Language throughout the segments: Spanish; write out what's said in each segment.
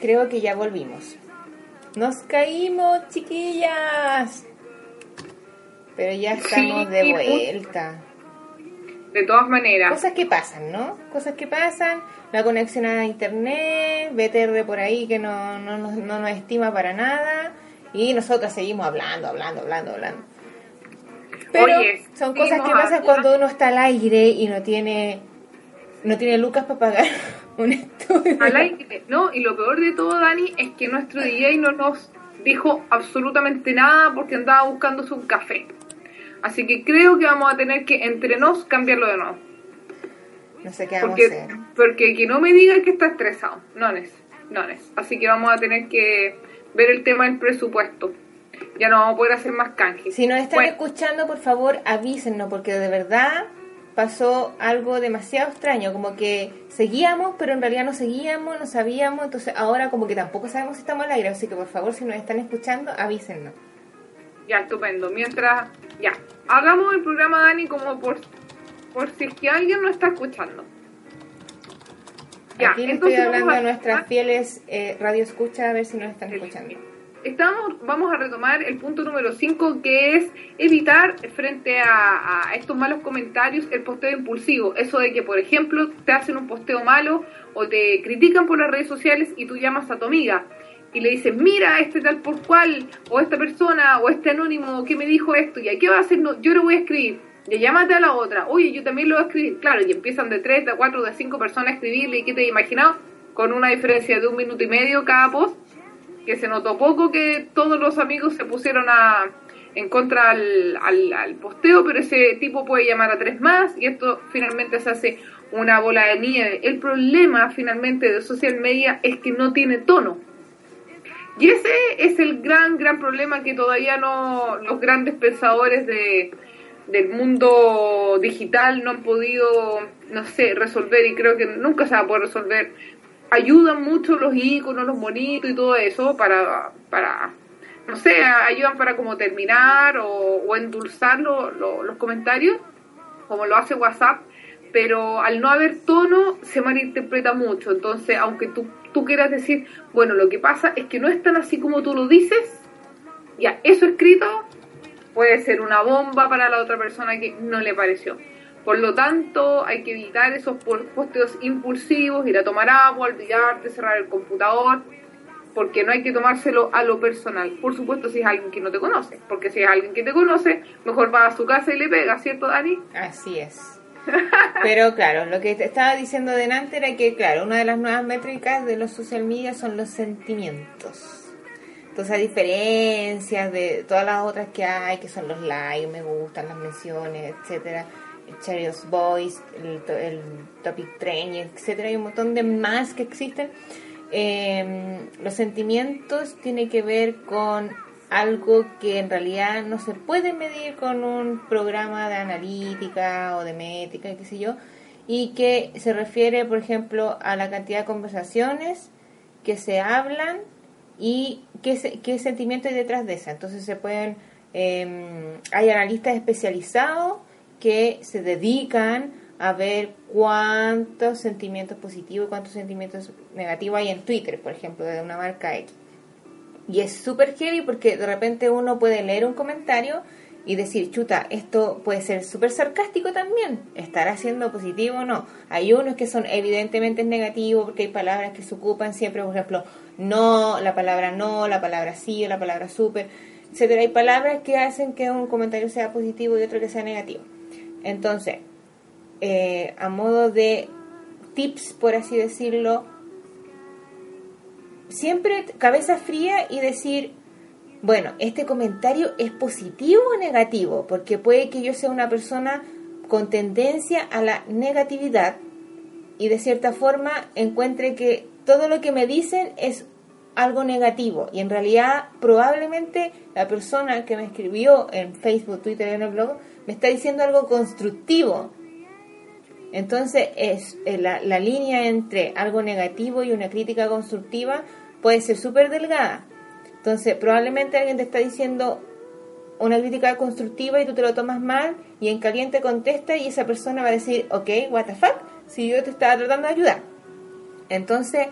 Creo que ya volvimos. Nos caímos, chiquillas. Pero ya estamos Sí, de vuelta. De todas maneras. Cosas que pasan, ¿no? Cosas que pasan. La conexión a internet, BTR por ahí que no, no, nos- no nos estima para nada. Y nosotros seguimos hablando, hablando, hablando, hablando. Pero Oye, son cosas que pasan cuando uno está al aire y no tiene no tiene lucas para pagar un estudio. Al aire, ¿no? Y lo peor de todo, Dani, es que nuestro DJ no nos dijo absolutamente nada porque andaba buscándose un café. Así que creo que vamos a tener que entre nos cambiarlo de nuevo. No sé qué vamos a Porque, hacer. porque que no me diga que está estresado. No es, no es. Así que vamos a tener que ver el tema del presupuesto. Ya no vamos a poder hacer más canjes. Si nos están Bueno, escuchando, por favor, avísennos, porque de verdad pasó algo demasiado extraño, como que seguíamos, pero en realidad no seguíamos, no sabíamos, entonces ahora como que tampoco sabemos si estamos al aire, así que por favor, si nos están escuchando, avísennos. Ya, estupendo. Mientras, ya, hagamos el programa, Dani, como por, por si es que alguien no está escuchando. Ya, Aquí le estoy hablando a nuestras fieles eh, radio escucha a ver si nos están escuchando. Estamos, vamos a retomar el punto número 5, que es evitar frente a, estos malos comentarios el posteo impulsivo. Eso de que, por ejemplo, te hacen un posteo malo o te critican por las redes sociales y tú llamas a tu amiga y le dices, mira, este tal por cual, o esta persona, o este anónimo que me dijo esto, y ¿a qué va a hacer? No, yo lo voy a escribir. Y llámate a la otra, oye, yo también lo voy a escribir. Claro, y empiezan de tres, de cuatro, de cinco personas a escribirle, ¿y qué te he imaginado? Con una diferencia de un minuto y medio cada post que se notó poco que todos los amigos se pusieron a en contra al, al, posteo, pero ese tipo puede llamar a tres más y esto finalmente se hace una bola de nieve. El problema finalmente de social media es que no tiene tono. Y ese es el gran, gran problema que todavía no los grandes pensadores de, del mundo digital no han podido, no sé, resolver y creo que nunca se va a poder resolver ayudan mucho los iconos, los bonitos y todo eso para, para no sé, ayudan para como terminar o, o endulzar lo- los comentarios, como lo hace WhatsApp, pero al no haber tono se malinterpreta mucho. Entonces, aunque tú, tú quieras decir, bueno, lo que pasa es que no es tan así como tú lo dices, ya, eso escrito puede ser una bomba para la otra persona que no le pareció. Por lo tanto, hay que evitar esos po- posteos impulsivos, ir a tomar agua, olvidarte, cerrar el computador, porque no hay que tomárselo a lo personal. Por supuesto, si es alguien que no te conoce, porque si es alguien que te conoce, mejor va a su casa y le pega, ¿cierto, Dani? Así es. Pero claro, lo que te estaba diciendo delante era que, claro, una de las nuevas métricas de los social media son los sentimientos. Entonces, a diferencias de todas las otras que hay, que son los likes, me gustan, las menciones, etcétera, el Cheerios Boys, el, el Topic Training, etcétera, hay un montón de más que existen. Eh, los sentimientos tiene que ver con algo que en realidad no se puede medir con un programa de analítica o de métrica, qué sé yo, y que se refiere, por ejemplo, a la cantidad de conversaciones que se hablan y qué, qué sentimiento hay detrás de esa. Entonces se pueden, eh, hay analistas especializados que se dedican a ver cuántos sentimientos positivos y cuántos sentimientos negativos hay en Twitter, por ejemplo, de una marca X. Y es súper heavy porque de repente uno puede leer un comentario y decir, chuta, esto puede ser súper sarcástico también, estará siendo positivo o no. Hay unos que son evidentemente negativos porque hay palabras que se ocupan siempre, por ejemplo, no, la palabra no, la palabra sí o la palabra súper, etcétera. Hay palabras que hacen que un comentario sea positivo y otro que sea negativo. Entonces, eh, a modo de tips, por así decirlo, siempre cabeza fría y decir, bueno, este comentario es positivo o negativo, porque puede que yo sea una persona con tendencia a la negatividad y de cierta forma encuentre que todo lo que me dicen es algo negativo y en realidad probablemente la persona que me escribió en Facebook, Twitter y en el blog me está diciendo algo constructivo. Entonces es eh, la, la línea entre algo negativo y una crítica constructiva puede ser súper delgada. Entonces probablemente alguien te está diciendo una crítica constructiva y tú te lo tomas mal y en caliente contesta y esa persona va a decir, ok, what the fuck, si yo te estaba tratando de ayudar. Entonces,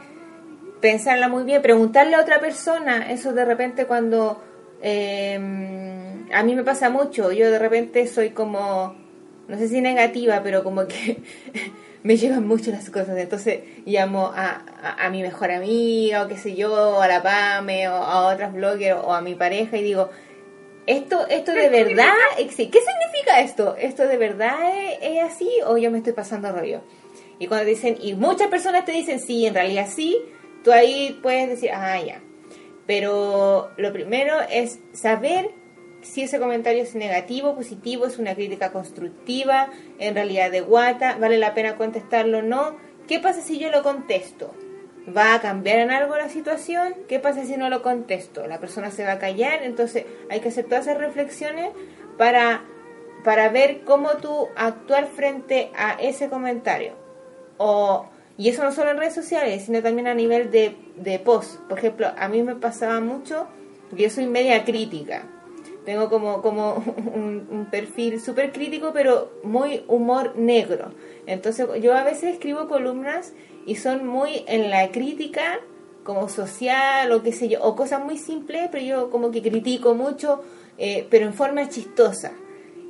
pensarla muy bien, preguntarle a otra persona, eso de repente cuando em, a mí me pasa mucho, yo de repente soy como, no sé si negativa, pero como que me llevan mucho las cosas, entonces llamo a, a, mi mejor amiga o qué sé yo, a la PAME o a otras bloggers o a mi pareja y digo, esto, esto de verdad, ¿qué significa esto? ¿Esto de verdad es, así o yo me estoy pasando rollo? Y cuando dicen, y muchas personas te dicen, sí, en realidad sí, ahí puedes decir, ah, ya. Pero lo primero es saber si ese comentario es negativo, positivo, es una crítica constructiva, en realidad de guata, vale la pena contestarlo o no. ¿Qué pasa si yo lo contesto? ¿Va a cambiar en algo la situación? ¿Qué pasa si no lo contesto? La persona se va a callar, entonces hay que hacer todas esas reflexiones para, para ver cómo tú actuar frente a ese comentario. O y eso no solo en redes sociales, sino también a nivel de, de post. Por ejemplo, a mí me pasaba mucho, yo soy media crítica. Tengo como, como un, perfil súper crítico, pero muy humor negro. Entonces yo a veces escribo columnas y son muy en la crítica, como social o qué sé yo, o cosas muy simples, pero yo como que critico mucho, eh, pero en forma chistosa.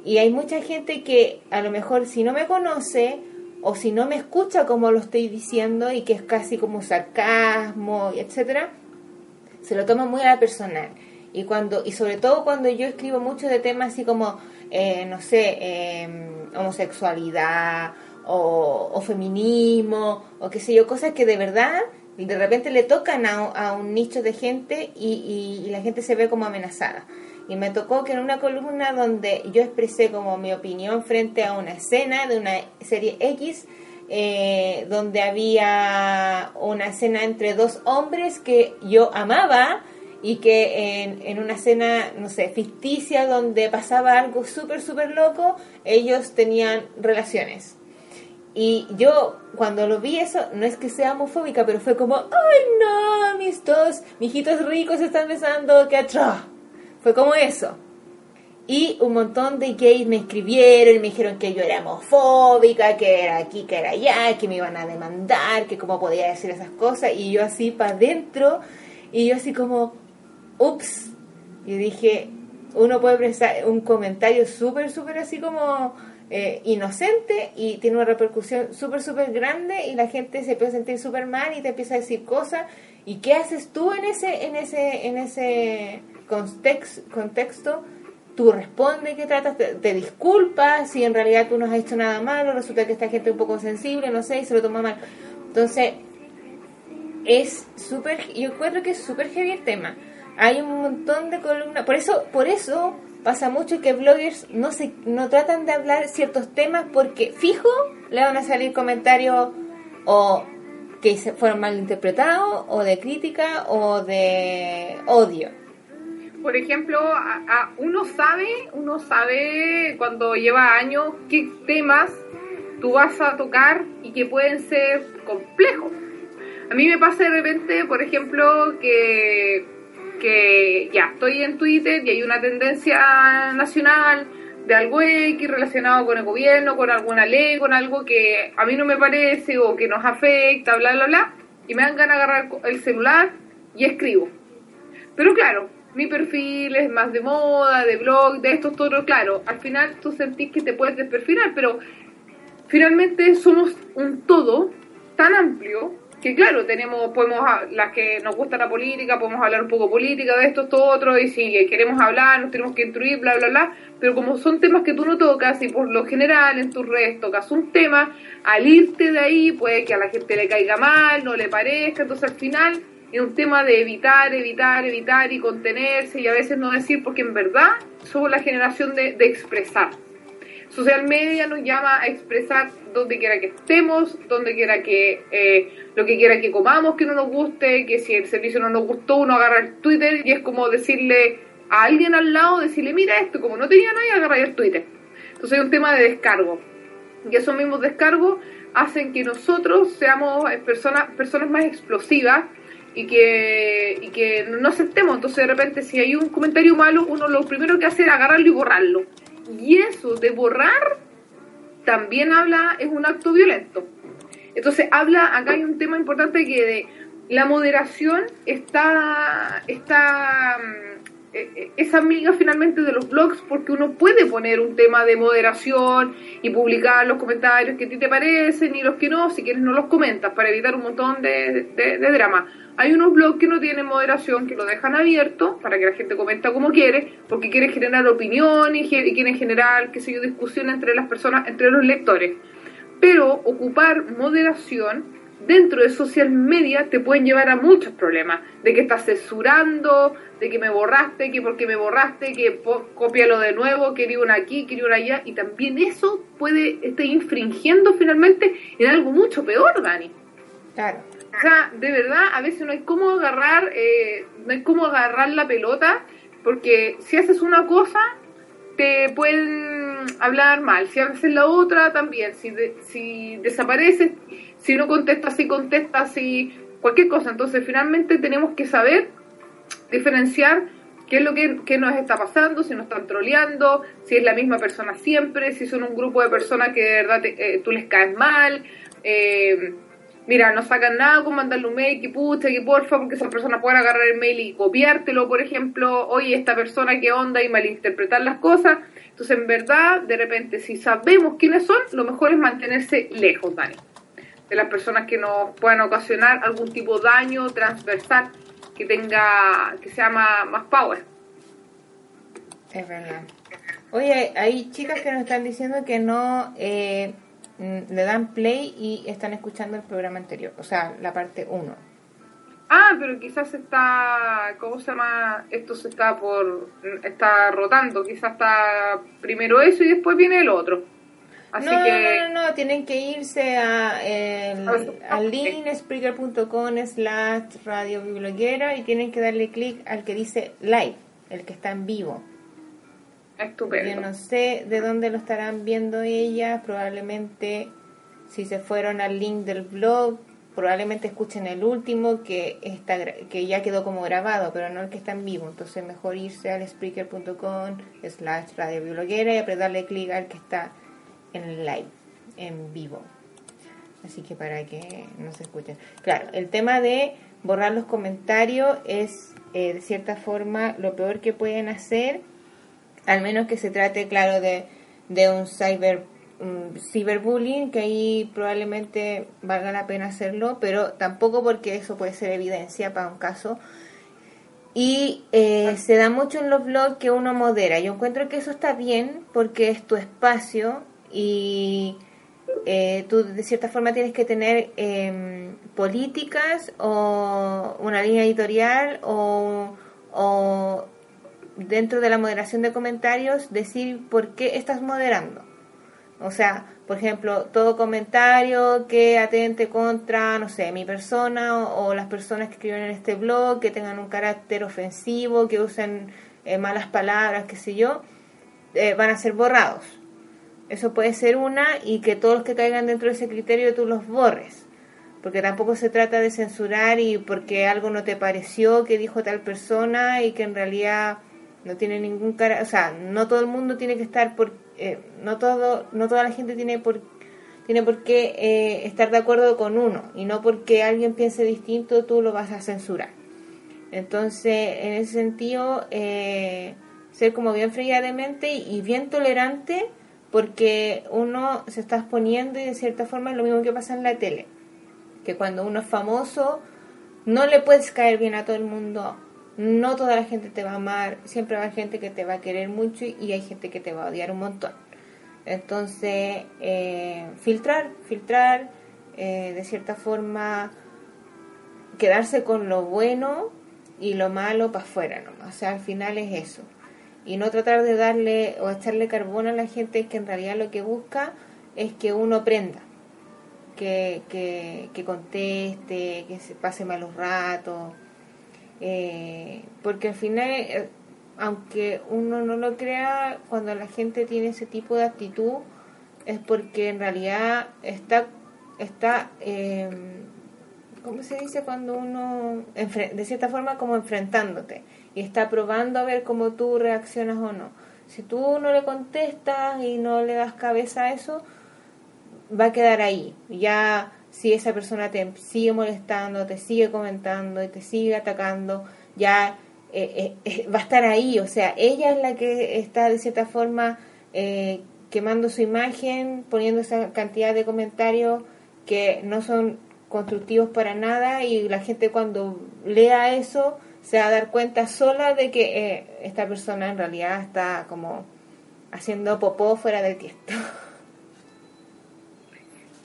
Y hay mucha gente que a lo mejor si no me conoce o si no me escucha como lo estoy diciendo y que es casi como sarcasmo, etcétera, se lo toma muy a la personal. Y cuando y sobre todo cuando yo escribo mucho de temas así como, eh, no sé, em, homosexualidad o, feminismo o qué sé yo, cosas que de verdad de repente le tocan a, un nicho de gente y, y la gente se ve como amenazada. Y me tocó que en una columna donde yo expresé como mi opinión frente a una escena de una serie X, eh, donde había una escena entre dos hombres que yo amaba y que en, en una escena, no sé, ficticia donde pasaba algo súper, súper loco, ellos tenían relaciones. Y yo cuando lo vi eso, no es que sea homofóbica, pero fue como, ay no, mis dos mijitos ricos están besando, qué atroz. Fue como eso. Y un montón de gays me escribieron y me dijeron que yo era homofóbica, que era aquí, que era allá, que me iban a demandar, que cómo podía decir esas cosas. Y yo así para adentro, y yo así como, ups. Y dije, uno puede prestar un comentario súper, súper así como eh, inocente y tiene una repercusión súper, súper grande y la gente se puede sentir súper mal y te empieza a decir cosas. ¿Y qué haces tú en ese, en ese, en ese contexto, tú respondes que tratas, te, disculpas si en realidad tú no has hecho nada malo, resulta que esta gente es un poco sensible, no sé, y se lo toma mal. Entonces, es súper, yo encuentro que es súper heavy el tema. Hay un montón de columnas, por eso, por eso pasa mucho que bloggers no se, no tratan de hablar ciertos temas porque fijo le van a salir comentarios o que fueron mal interpretados o de crítica o de odio por ejemplo, a, uno sabe, uno sabe cuando lleva años qué temas tú vas a tocar y que pueden ser complejos. A mí me pasa de repente, por ejemplo, que, que ya estoy en Twitter y hay una tendencia nacional de algo X relacionado con el gobierno, con alguna ley, con algo que a mí no me parece o que nos afecta, bla, bla, bla, y me dan ganas de agarrar el celular y escribo. Pero claro, mi perfil es más de moda, de blog, de esto, todo, claro, al final tú sentís que te puedes desperfilar, pero finalmente somos un todo tan amplio que claro, tenemos, podemos, las que nos gusta la política, podemos hablar un poco política de esto, esto, otro, y si queremos hablar, nos tenemos que instruir, bla, bla, bla, pero como son temas que tú no tocas y por lo general en tus redes tocas un tema, al irte de ahí puede que a la gente le caiga mal, no le parezca, entonces al final es un tema de evitar, evitar, evitar y contenerse y a veces no decir porque en verdad somos la generación de, expresar. Social media nos llama a expresar donde quiera que estemos, donde quiera que, eh, lo que quiera que comamos que no nos guste, que si el servicio no nos gustó, uno agarra el Twitter y es como decirle a alguien al lado, decirle, mira esto, como no tenía nadie, agarra el Twitter. Entonces es un tema de descargo. Y esos mismos descargos hacen que nosotros seamos eh, personas, personas más explosivas y que, y que no aceptemos. Entonces de repente si hay un comentario malo, uno lo primero que hace es agarrarlo y borrarlo. Y eso de borrar también habla, es un acto violento. Entonces habla, acá hay un tema importante que de la moderación está, está mm, e, e, es amiga finalmente de los blogs porque uno puede poner un tema de moderación y publicar los comentarios que a ti te parecen y los que no, si quieres no los comentas para evitar un montón de drama. Hay unos blogs que no tienen moderación, que lo dejan abierto para que la gente comenta como quiere, porque quiere generar opinión y, quieren generar, qué sé yo, discusión entre las personas, entre los lectores. Pero ocupar moderación dentro de social media te pueden llevar a muchos problemas, de que estás censurando, de que me borraste, que porque me borraste, que copialo de nuevo, quería una aquí, quería una allá, y también eso puede estar infringiendo finalmente en algo mucho peor, Dani. Claro. O sea, de verdad, a veces no hay cómo agarrar, eh, no hay cómo agarrar la pelota, porque si haces una cosa, te pueden hablar mal. Si haces la otra, también. Si, si desapareces, si no contestas, si contestas, si cualquier cosa. Entonces, finalmente tenemos que saber diferenciar qué es lo que, nos está pasando, si nos están troleando, si es la misma persona siempre, si son un grupo de personas que de verdad eh, tú les caes mal. Eh, mira, no sacan nada con mandarle un mail, que pucha, que porfa, porque esa persona puede agarrar el mail y copiártelo, por ejemplo, oye, esta persona qué onda y malinterpretar las cosas. Entonces, en verdad, de repente, si sabemos quiénes son, lo mejor es mantenerse lejos, Dani, de las personas que nos puedan ocasionar algún tipo de daño transversal que tenga, que sea más, más power. Es verdad. Oye, hay chicas que nos están diciendo que no... Eh le dan play y están escuchando el programa anterior, o sea, la parte 1. Ah, pero quizás está, ¿cómo se llama? Esto se está por, está rotando, quizás está primero eso y después viene el otro. Así no, que... no, no, no, tienen que irse a el, al link spreaker.com slash radio y tienen que darle clic al que dice live, el que está en vivo. Yo no sé de dónde lo estarán viendo ellas, probablemente si se fueron al link del blog, probablemente escuchen el último que está que ya quedó como grabado, pero no el que está en vivo. Entonces mejor irse al spreaker.com slash radio y apretarle clic al que está en live, en vivo. Así que para que no se escuchen. Claro, el tema de borrar los comentarios es eh, de cierta forma lo peor que pueden hacer al menos que se trate, claro, de, de un cyber ciberbullying, que ahí probablemente valga la pena hacerlo, pero tampoco porque eso puede ser evidencia para un caso. Y eh, se da mucho en los blogs que uno modera. Yo encuentro que eso está bien porque es tu espacio y eh, tú de cierta forma tienes que tener em, políticas o una línea editorial o, o dentro de la moderación de comentarios decir por qué estás moderando. O sea, por ejemplo, todo comentario que atente contra, no sé, mi persona o, las personas que escriben en este blog, que tengan un carácter ofensivo, que usen eh, malas palabras, qué sé yo, eh, van a ser borrados. Eso puede ser una y que todos los que caigan dentro de ese criterio tú los borres. Porque tampoco se trata de censurar y porque algo no te pareció que dijo tal persona y que en realidad no tiene ningún cara, o sea, no todo el mundo tiene que estar por, eh, no todo, no toda la gente tiene por, tiene por qué eh, estar de acuerdo con uno y no porque alguien piense distinto tú lo vas a censurar. Entonces, en ese sentido, eh, ser como bien fría de mente y bien tolerante porque uno se está exponiendo y de cierta forma es lo mismo que pasa en la tele, que cuando uno es famoso no le puedes caer bien a todo el mundo, no toda la gente te va a amar, siempre va a haber gente que te va a querer mucho y hay gente que te va a odiar un montón. Entonces, eh, filtrar, filtrar, eh, de cierta forma, quedarse con lo bueno y lo malo para afuera, ¿no? O sea, al final es eso. Y no tratar de darle o echarle carbón a la gente que en realidad lo que busca es que uno aprenda, que, que, que conteste, que se pase malos ratos. Eh, porque al final, eh, aunque uno no lo crea, cuando la gente tiene ese tipo de actitud, es porque en realidad está, está eh, ¿cómo se dice cuando uno, de cierta forma, como enfrentándote y está probando a ver cómo tú reaccionas o no? Si tú no le contestas y no le das cabeza a eso, va a quedar ahí. Ya si esa persona te sigue molestando, te sigue comentando y te sigue atacando, ya eh, eh, eh, va a estar ahí. O sea, ella es la que está de cierta forma quemando su imagen, poniendo esa cantidad de comentarios que no son constructivos para nada y la gente cuando lea eso se va a dar cuenta sola de que esta persona en realidad está como haciendo popó fuera del tiesto.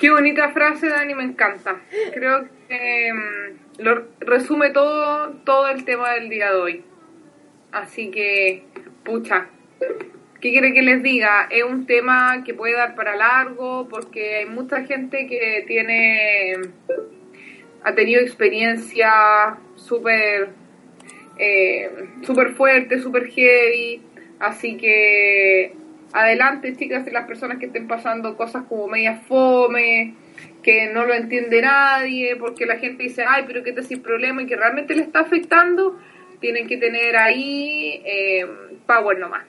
Qué bonita frase, Dani, me encanta. Creo que mm, lo resume todo, todo el tema del día de hoy. Así que, pucha, ¿qué quiere que les diga? Es un tema que puede dar para largo porque hay mucha gente que tiene, ha tenido experiencia súper eh, super fuerte, súper heavy. Así que adelante, chicas, y las personas que estén pasando cosas como media fome, que no lo entiende nadie, porque la gente dice, ay, pero que te sin problema y que realmente le está afectando, tienen que tener ahí eh, power nomás.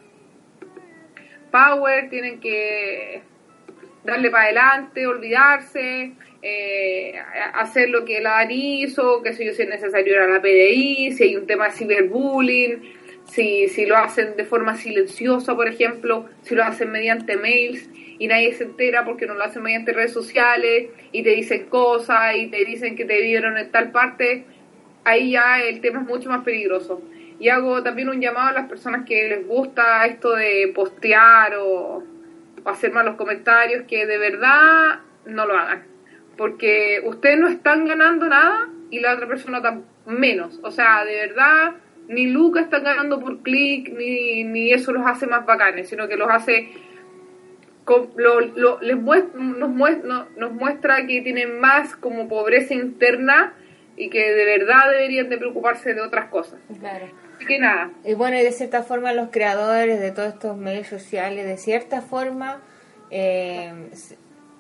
Power, tienen que darle para adelante, olvidarse, eh, hacer lo que la Dani hizo, que si es necesario ir a la PDI, si hay un tema de ciberbullying, si, si lo hacen de forma silenciosa, por ejemplo, si lo hacen mediante mails y nadie se entera porque no lo hacen mediante redes sociales y te dicen cosas y te dicen que te vieron en tal parte, ahí ya el tema es mucho más peligroso. Y hago también un llamado a las personas que les gusta esto de postear o, o hacer malos comentarios, que de verdad no lo hagan. Porque ustedes no están ganando nada y la otra persona menos. O sea, de verdad ni Lucas está ganando por clic, ni, ni eso los hace más bacanes, sino que los hace lo, lo, les nos, muestra, nos muestra que tienen más como pobreza interna y que de verdad deberían de preocuparse de otras cosas. Claro. Así que nada. Y bueno, y de cierta forma los creadores de todos estos medios sociales, de cierta forma, eh,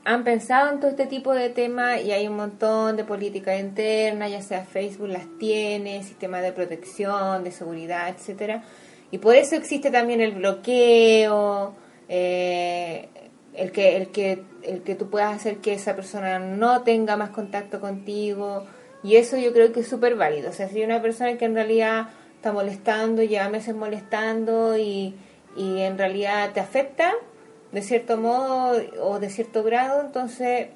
han pensado en todo este tipo de temas y hay un montón de política interna, ya sea Facebook las tiene, sistemas de protección, de seguridad, etcétera. Y por eso existe también el bloqueo, eh, el que el que el que tú puedas hacer que esa persona no tenga más contacto contigo y eso yo creo que es súper válido. O sea, si hay una persona que en realidad está molestando, lleva meses molestando y, y en realidad te afecta, de cierto modo o de cierto grado, entonces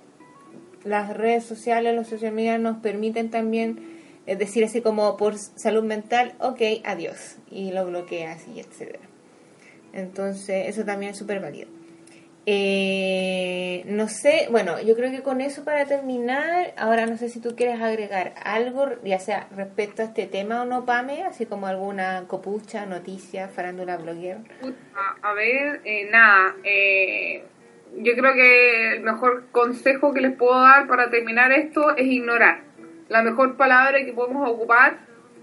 las redes sociales, los social media nos permiten también es decir así como por salud mental, ok, adiós, y lo bloqueas y etcétera. Entonces, eso también es súper válido. Eh, no sé, bueno, yo creo que con eso para terminar, ahora no sé si tú quieres agregar algo, ya sea respecto a este tema o no, Pame, así como alguna copucha, noticia, farándula, blogger. A, ver, eh, nada, eh, yo creo que el mejor consejo que les puedo dar para terminar esto es ignorar. La mejor palabra que podemos ocupar,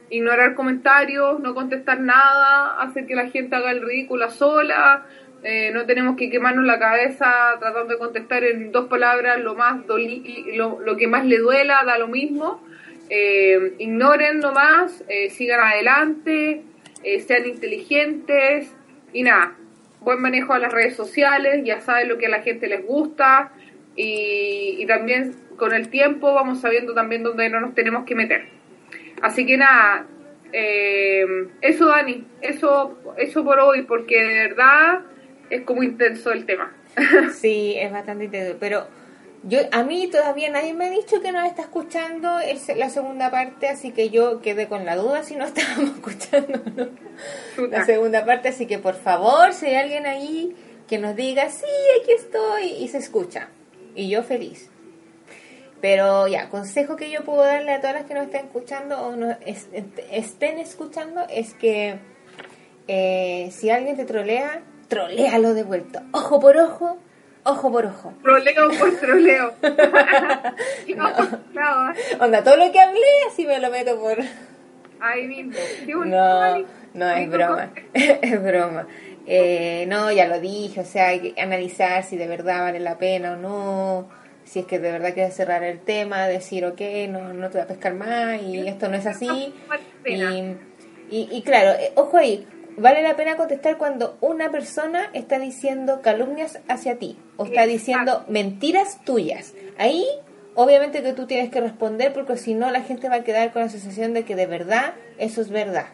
ignorar comentarios, no contestar nada, hacer que la gente haga el ridículo sola eh, no tenemos que quemarnos la cabeza tratando de contestar en dos palabras lo más lo, lo, que más le duela, da lo mismo. Eh, ignoren nomás, eh, sigan adelante, eh, sean inteligentes y nada, buen manejo a las redes sociales, ya saben lo que a la gente les gusta y, y también con el tiempo vamos sabiendo también dónde no nos tenemos que meter. Así que nada, eso Dani, eso, eso por hoy, porque de verdad es como intenso el tema. sí, es bastante intenso, pero yo a mí todavía nadie me ha dicho que nos está escuchando la segunda parte, así que yo quedé con la duda si no estábamos escuchando la segunda parte, así que por favor, si hay alguien ahí que nos diga, sí, aquí estoy, y se escucha. Y yo feliz. Pero ya, consejo que yo puedo darle a todas las que nos estén escuchando o nos estén escuchando es que eh, si alguien te trolea, troléalo de vuelta, ojo por ojo, ojo por ojo. Troleo por troleo. Onda, todo lo que hablé, así me lo meto por... Ahí mismo. No, no, es broma. es broma. Eh, no, ya lo dije, o sea, hay que analizar si de verdad vale la pena o no, si es que de verdad quieres cerrar el tema, decir, ok, no, no te voy a pescar más y esto no es así. Y, y, claro, eh, ojo ahí, vale la pena contestar cuando una persona está diciendo calumnias hacia ti o está diciendo mentiras tuyas. Ahí, obviamente que tú tienes que responder porque si no la gente va a quedar con la sensación de que de verdad eso es verdad.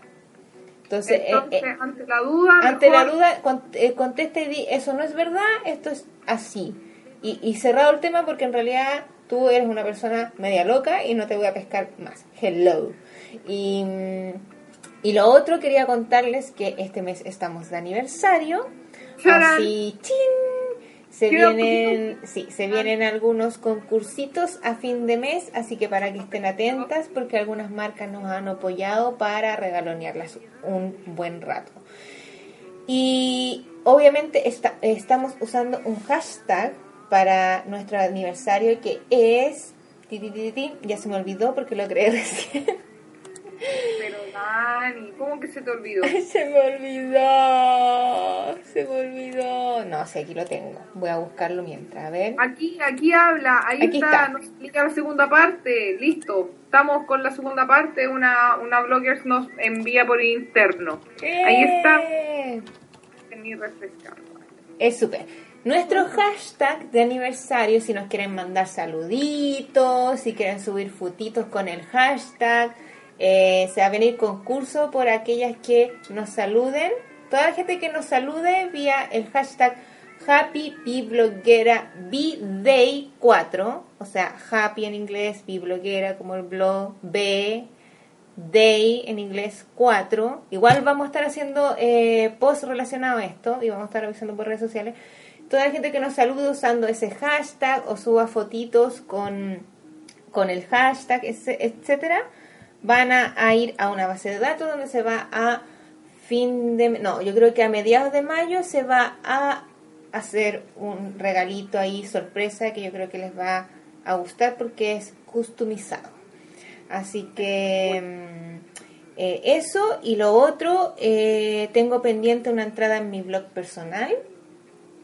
Entonces, eh, eh, ante la duda, ante la duda contesta y di, eso no es verdad, esto es así. Y, y cerrado el tema porque en realidad tú eres una persona media loca y no te voy a pescar más. Hello. Y mm, y lo otro, quería contarles que este mes estamos de aniversario. Así, Se vienen, sí, se vienen algunos concursitos a fin de mes, así que para que estén atentas, porque algunas marcas nos han apoyado para regalonearlas un buen rato. Y obviamente estamos usando un hashtag para nuestro aniversario que es... Ya se me olvidó porque lo creé recién. Pero Dani, ¿cómo que se te olvidó? se me olvidó, se me olvidó. No sé, aquí lo tengo. Voy a buscarlo mientras, a ver. Aquí, aquí habla, ahí está, nos explica la segunda parte. Listo, estamos con la segunda parte. Una, una blogger nos envía por interno. Ahí está. Es súper. Nuestro hashtag de aniversario, si nos quieren mandar saluditos, si quieren subir fotitos con el hashtag, eh, se va a venir concurso por aquellas que nos saluden. Toda la gente que nos salude vía el hashtag Happy Bibloguera B-Day 4. O sea, Happy en inglés, Bibloguera como el blog, B, Day en inglés 4. Igual vamos a estar haciendo eh, post relacionado a esto y vamos a estar avisando por redes sociales. Toda la gente que nos salude usando ese hashtag o suba fotitos con, con el hashtag, etcétera van a, ir a una base de datos donde se va a fin de... No, yo creo que a mediados de mayo se va a hacer un regalito ahí sorpresa que yo creo que les va a gustar porque es customizado. Así que mm, eh, eso y lo otro, eh, tengo pendiente una entrada en mi blog personal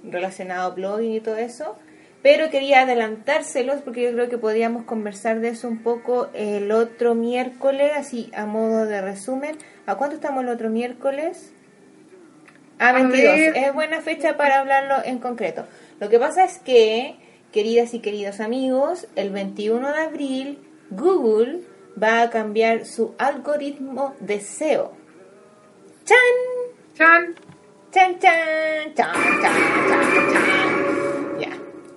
relacionado a blogging y todo eso pero quería adelantárselos porque yo creo que podíamos conversar de eso un poco el otro miércoles, así a modo de resumen. ¿A cuánto estamos el otro miércoles? A 22. Es buena fecha para hablarlo en concreto. Lo que pasa es que, queridas y queridos amigos, el 21 de abril Google va a cambiar su algoritmo de SEO. ¡Chan! ¡Chan! ¡Chan, chan! ¡Chan, chan, chan, chan!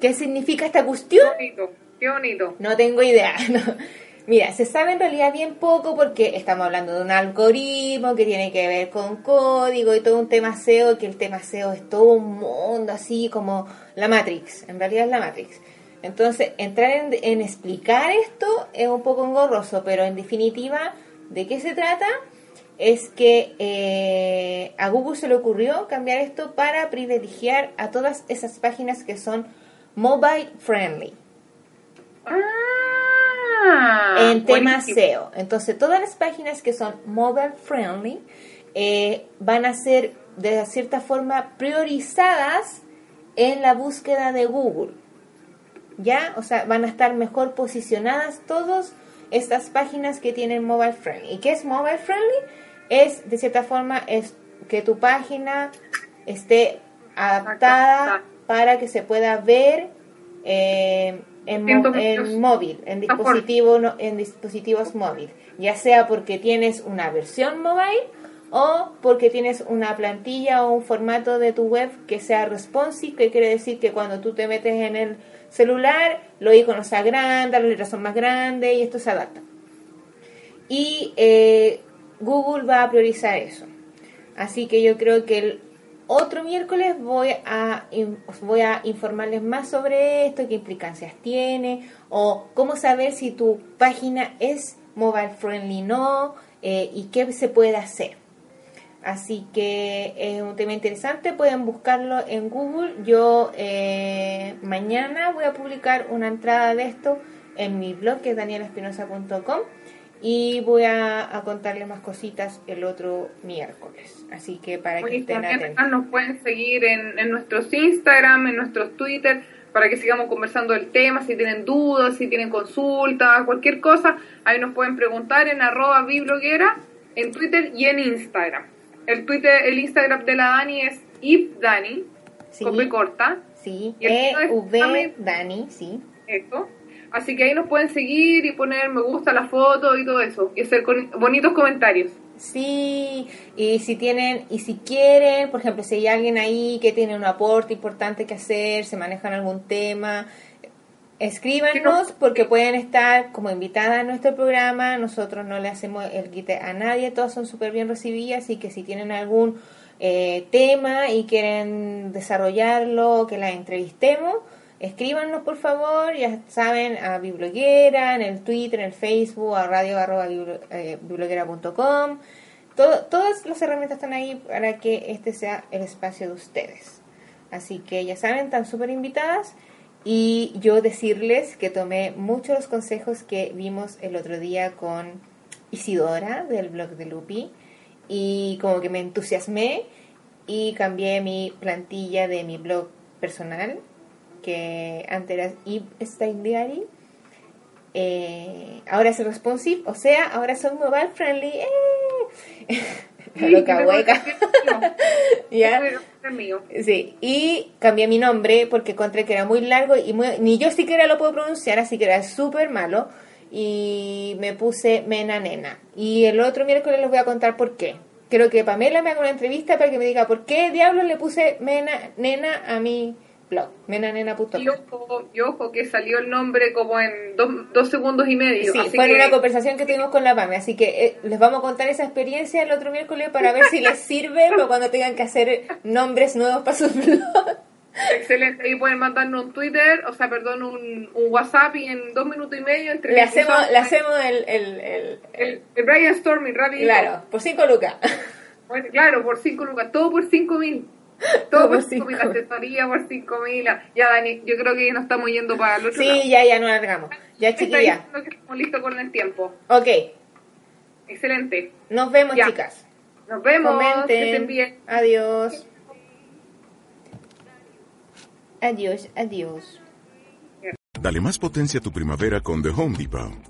¿Qué significa esta cuestión? Qué bonito, qué bonito. No tengo idea. Mira, se sabe en realidad bien poco porque estamos hablando de un algoritmo que tiene que ver con código y todo un tema SEO, que el tema SEO es todo un mundo así como la Matrix, en realidad es la Matrix. Entonces, entrar en, explicar esto es un poco engorroso, pero en definitiva, ¿de qué se trata? Es que eh, a Google se le ocurrió cambiar esto para privilegiar a todas esas páginas que son mobile friendly. Ah, en tema SEO. Entonces, todas las páginas que son mobile friendly eh, van a ser de cierta forma priorizadas en la búsqueda de Google. ¿Ya? O sea, van a estar mejor posicionadas todas estas páginas que tienen mobile friendly. ¿Y qué es mobile friendly? Es, de cierta forma, es que tu página esté adaptada para que se pueda ver eh, en, móvil, en, dispositivo, en dispositivos móviles, ya sea porque tienes una versión mobile o porque tienes una plantilla o un formato de tu web que sea responsive, que quiere decir que cuando tú te metes en el celular, los iconos se agrandan, las letras son más grandes y esto se adapta. Y eh, Google va a priorizar eso. Así que yo creo que el otro miércoles voy a, voy a informarles más sobre esto, qué implicancias tiene, o cómo saber si tu página es mobile friendly o no, eh, y qué se puede hacer. Así que es un tema interesante, pueden buscarlo en Google. Yo eh, mañana voy a publicar una entrada de esto en mi blog que es danielaspinosa.com y voy a, contarles más cositas el otro miércoles. Así que para que estén atentos. Nos pueden seguir en, en nuestros Instagram, en nuestros Twitter para que sigamos conversando el tema, si tienen dudas, si tienen consultas, cualquier cosa, ahí nos pueden preguntar en arroba bibloguera, en Twitter y en Instagram. El Twitter, el Instagram de la Dani es ifdani, sí, corta. Sí, e v Dani, sí. Eso. Así que ahí nos pueden seguir y poner me gusta la foto y todo eso. Y hacer bonitos comentarios. Sí, y si tienen, y si quieren, por ejemplo, si hay alguien ahí que tiene un aporte importante que hacer, se manejan algún tema, escríbanos porque pueden estar como invitadas a nuestro programa. Nosotros no le hacemos el quite a nadie, todas son súper bien recibidas, y que si tienen algún eh, tema y quieren desarrollarlo, que la entrevistemos, escríbanos por favor, ya saben, a Bibloguera, en el Twitter, en el Facebook, a radio arroba eh, Todo, todas las herramientas están ahí para que este sea el espacio de ustedes. Así que ya saben, están súper invitadas. Y yo decirles que tomé muchos los consejos que vimos el otro día con Isidora del blog de Lupi. Y como que me entusiasmé y cambié mi plantilla de mi blog personal que antes era Diary. Eh, ahora es responsive, o sea, ahora son mobile friendly. ¡Eh! La loca hueca. ¿Ya? Sí, y cambié mi nombre porque encontré que era muy largo y ni yo siquiera lo puedo pronunciar, así que era súper malo. Y me puse Mena Nena. Y el otro miércoles les voy a contar por qué. Creo que Pamela me haga una entrevista para que me diga por qué diablos le puse Mena Nena a mi blog, menanena.com. Y ojo, y ojo que salió el nombre como en dos, segundos y medio. Sí, fue en una conversación que tuvimos con la PAME, así que eh, les vamos a contar esa experiencia el otro miércoles para ver si les sirve o cuando tengan que hacer nombres nuevos para sus blogs. Excelente, y pueden mandarnos un Twitter, o sea, perdón, un, un WhatsApp y en dos minutos y medio entre le hacemos, le hacemos el, el, el, el, el Brian Storming rápido. Claro, por cinco lucas. Bueno, claro, por cinco lucas, todo por cinco mil. Todo por 5 mil, asesoría por 5 mil. Ya, Dani, yo creo que ya nos estamos yendo para el otro Sí, ya, ya nos largamos. Ya, chiquilla. que estamos listos con el tiempo. Ok. Excelente. Nos vemos, chicas. Nos vemos. Comenten. bien. Adiós. Adiós, adiós. Dale más potencia a tu primavera con The Home Depot.